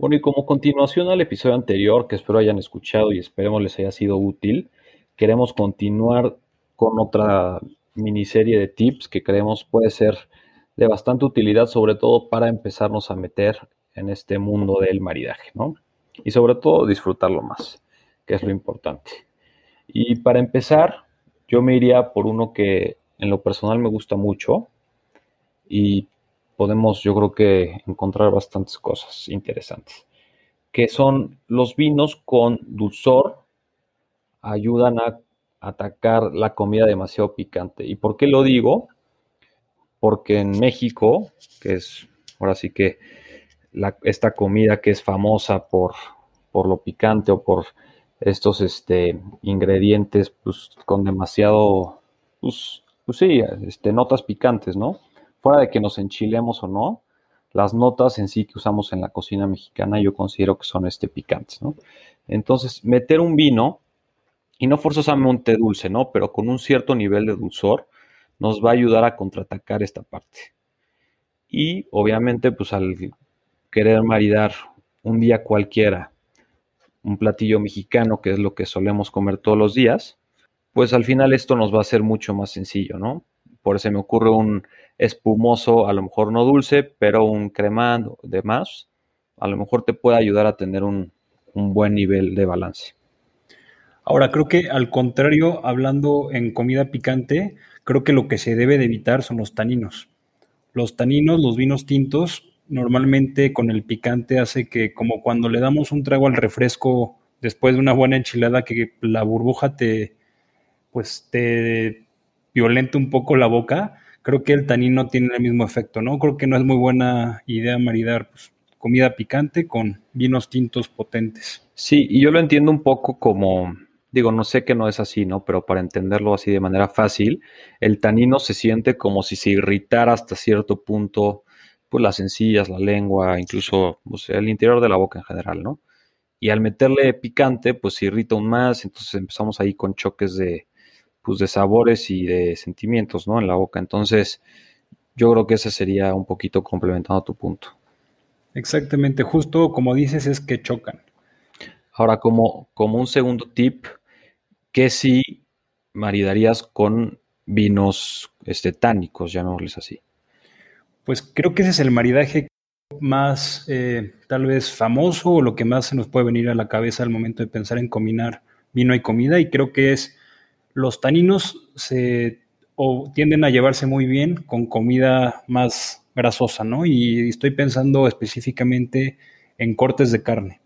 Bueno, y como continuación al episodio anterior, que espero hayan escuchado y esperemos les haya sido útil, queremos continuar con otra miniserie de tips que creemos puede ser de bastante utilidad, sobre todo para empezarnos a meter en este mundo del maridaje, ¿no? Y sobre todo disfrutarlo más, que es lo importante. Y para empezar, yo me iría por uno que en lo personal me gusta mucho y podemos yo creo que encontrar bastantes cosas interesantes, que son los vinos con dulzor, ayudan a atacar la comida demasiado picante. ¿Y por qué lo digo? Porque en México, que es ahora sí que esta comida que es famosa por, por lo picante o por estos este, ingredientes pues, con demasiado, pues, pues sí, este, notas picantes, ¿no? Fuera de que nos enchilemos o no, las notas en sí que usamos en la cocina mexicana yo considero que son este picantes, ¿no? Entonces, meter un vino, y no forzosamente dulce, ¿no? Pero con un cierto nivel de dulzor, nos va a ayudar a contraatacar esta parte. Y obviamente, pues al querer maridar un día cualquiera un platillo mexicano, que es lo que solemos comer todos los días, pues al final esto nos va a ser mucho más sencillo, ¿no? Por eso me ocurre un espumoso, a lo mejor no dulce, pero un cremado de más, a lo mejor te puede ayudar a tener un, buen nivel de balance. Ahora, creo que al contrario, hablando en comida picante, creo que lo que se debe de evitar son los taninos. Los taninos, los vinos tintos, normalmente con el picante hace que como cuando le damos un trago al refresco después de una buena enchilada, que la burbuja te, pues te violente un poco la boca, creo que el tanino tiene el mismo efecto, ¿no? Creo que no es muy buena idea maridar pues, comida picante con vinos tintos potentes. Sí, y yo lo entiendo un poco como, digo, no sé que no es así, ¿no? Pero para entenderlo así de manera fácil, el tanino se siente como si se irritara hasta cierto punto, pues las encías, la lengua, incluso sea, el interior de la boca en general, ¿no? Y al meterle picante, pues se irrita aún más, entonces empezamos ahí con choques de, pues, de sabores y de sentimientos, ¿no? En la boca. Entonces, yo creo que ese sería un poquito complementando tu punto. Exactamente, justo como dices, es que chocan. Ahora, como, como un segundo tip, ¿qué si maridarías con vinos este, tánicos, llamémosles así? Pues creo que ese es el maridaje más eh, tal vez famoso o lo que más se nos puede venir a la cabeza al momento de pensar en combinar vino y comida y creo que es los taninos se tienden a llevarse muy bien con comida más grasosa, ¿no? Y estoy pensando específicamente en cortes de carne.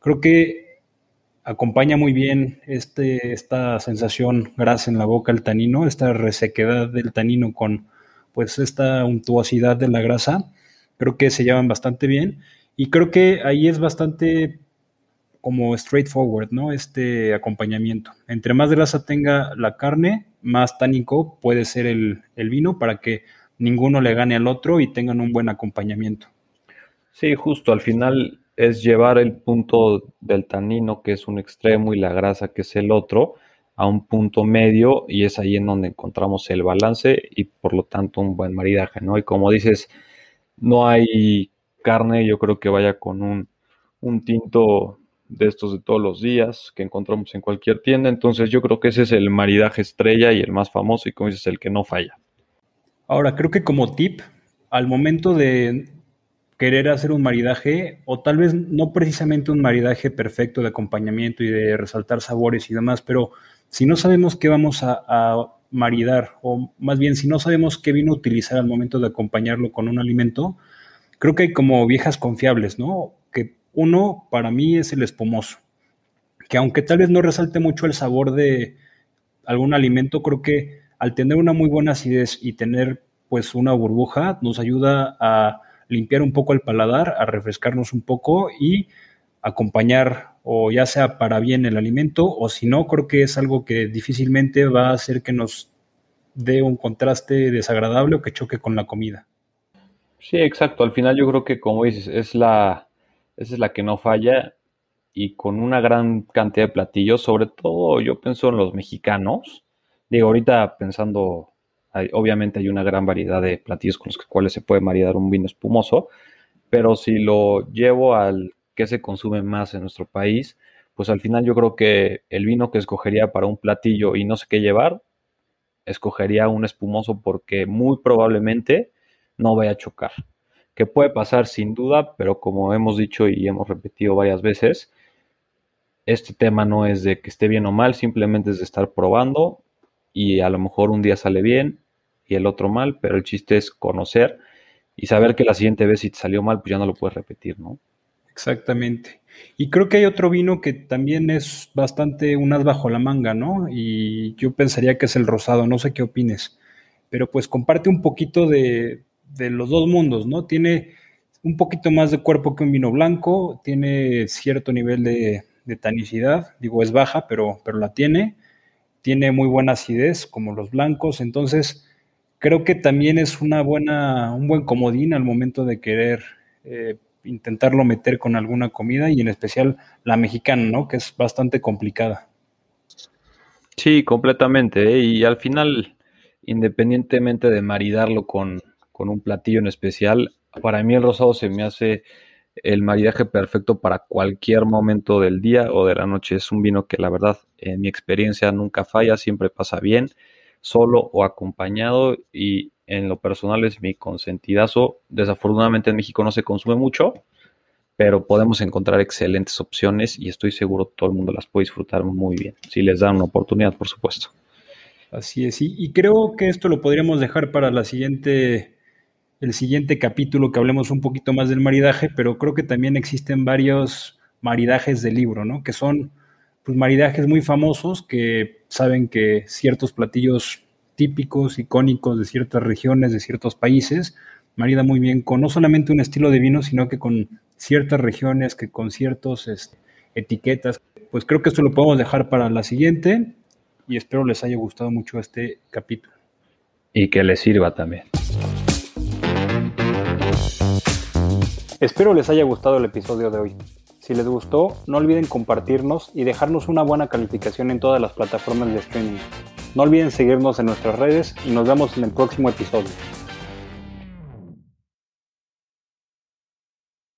Creo que acompaña muy bien este, esta sensación grasa en la boca, el tanino, esta resequedad del tanino con pues esta untuosidad de la grasa. Creo que se llevan bastante bien y creo que ahí es bastante como straightforward, ¿no? Este acompañamiento. Entre más grasa tenga la carne, más tánico puede ser el, vino para que ninguno le gane al otro y tengan un buen acompañamiento. Sí, justo, al final es llevar el punto del tanino, que es un extremo, y la grasa, que es el otro, a un punto medio, y es ahí en donde encontramos el balance y por lo tanto un buen maridaje, ¿no? Y como dices, no hay carne, yo creo que vaya con un, un tinto de estos de todos los días que encontramos en cualquier tienda. Entonces yo creo que ese es el maridaje estrella y el más famoso y como dices, el que no falla. Ahora, creo que como tip, al momento de querer hacer un maridaje, o tal vez no precisamente un maridaje perfecto de acompañamiento y de resaltar sabores y demás, pero si no sabemos qué vamos a, a maridar, o más bien si no sabemos qué vino utilizar al momento de acompañarlo con un alimento, creo que hay como viejas confiables, ¿no? Que uno, para mí, es el espumoso, que aunque tal vez no resalte mucho el sabor de algún alimento, creo que al tener una muy buena acidez y tener pues una burbuja, nos ayuda a limpiar un poco el paladar, a refrescarnos un poco y acompañar o ya sea para bien el alimento o si no, creo que es algo que difícilmente va a hacer que nos dé un contraste desagradable o que choque con la comida. Sí, exacto. Al final yo creo que como dices, es la, esa es la que no falla y con una gran cantidad de platillos, sobre todo yo pienso en los mexicanos. Digo, ahorita pensando, obviamente hay una gran variedad de platillos con los cuales se puede maridar un vino espumoso, pero si lo llevo al que se consume más en nuestro país, pues al final yo creo que el vino que escogería para un platillo y no sé qué llevar, escogería un espumoso porque muy probablemente no vaya a chocar. Que puede pasar sin duda, pero como hemos dicho y hemos repetido varias veces, este tema no es de que esté bien o mal, simplemente es de estar probando y a lo mejor un día sale bien y el otro mal, pero el chiste es conocer y saber que la siguiente vez si te salió mal, pues ya no lo puedes repetir, ¿no? Exactamente. Y creo que hay otro vino que también es bastante un as bajo la manga, ¿no? Y yo pensaría que es el rosado, no sé qué opines, pero pues comparte un poquito de, de los dos mundos, ¿no? Tiene un poquito más de cuerpo que un vino blanco, tiene cierto nivel de, de tanicidad, digo es baja, pero, pero la tiene, tiene muy buena acidez como los blancos, entonces creo que también es una buena, un buen comodín al momento de querer eh, intentarlo meter con alguna comida y en especial la mexicana, ¿no? Que es bastante complicada. Sí, completamente. ¿eh? Y al final, independientemente de maridarlo con, con un platillo en especial, para mí el rosado se me hace el maridaje perfecto para cualquier momento del día o de la noche. Es un vino que la verdad, en mi experiencia, nunca falla, siempre pasa bien, solo o acompañado y en lo personal es mi consentidazo. Desafortunadamente en México no se consume mucho, pero podemos encontrar excelentes opciones y estoy seguro todo el mundo las puede disfrutar muy bien, si les dan una oportunidad, por supuesto. Así es, y creo que esto lo podríamos dejar para la siguiente el siguiente capítulo que hablemos un poquito más del maridaje, pero creo que también existen varios maridajes de libro, ¿no? Que son pues, maridajes muy famosos que saben que ciertos platillos típicos, icónicos de ciertas regiones, de ciertos países, marida muy bien con no solamente un estilo de vino, sino que con ciertas regiones, que con ciertas este, etiquetas. Pues creo que esto lo podemos dejar para la siguiente y espero les haya gustado mucho este capítulo. Y que les sirva también. Espero les haya gustado el episodio de hoy. Si les gustó, no olviden compartirnos y dejarnos una buena calificación en todas las plataformas de streaming. No olviden seguirnos en nuestras redes y nos vemos en el próximo episodio.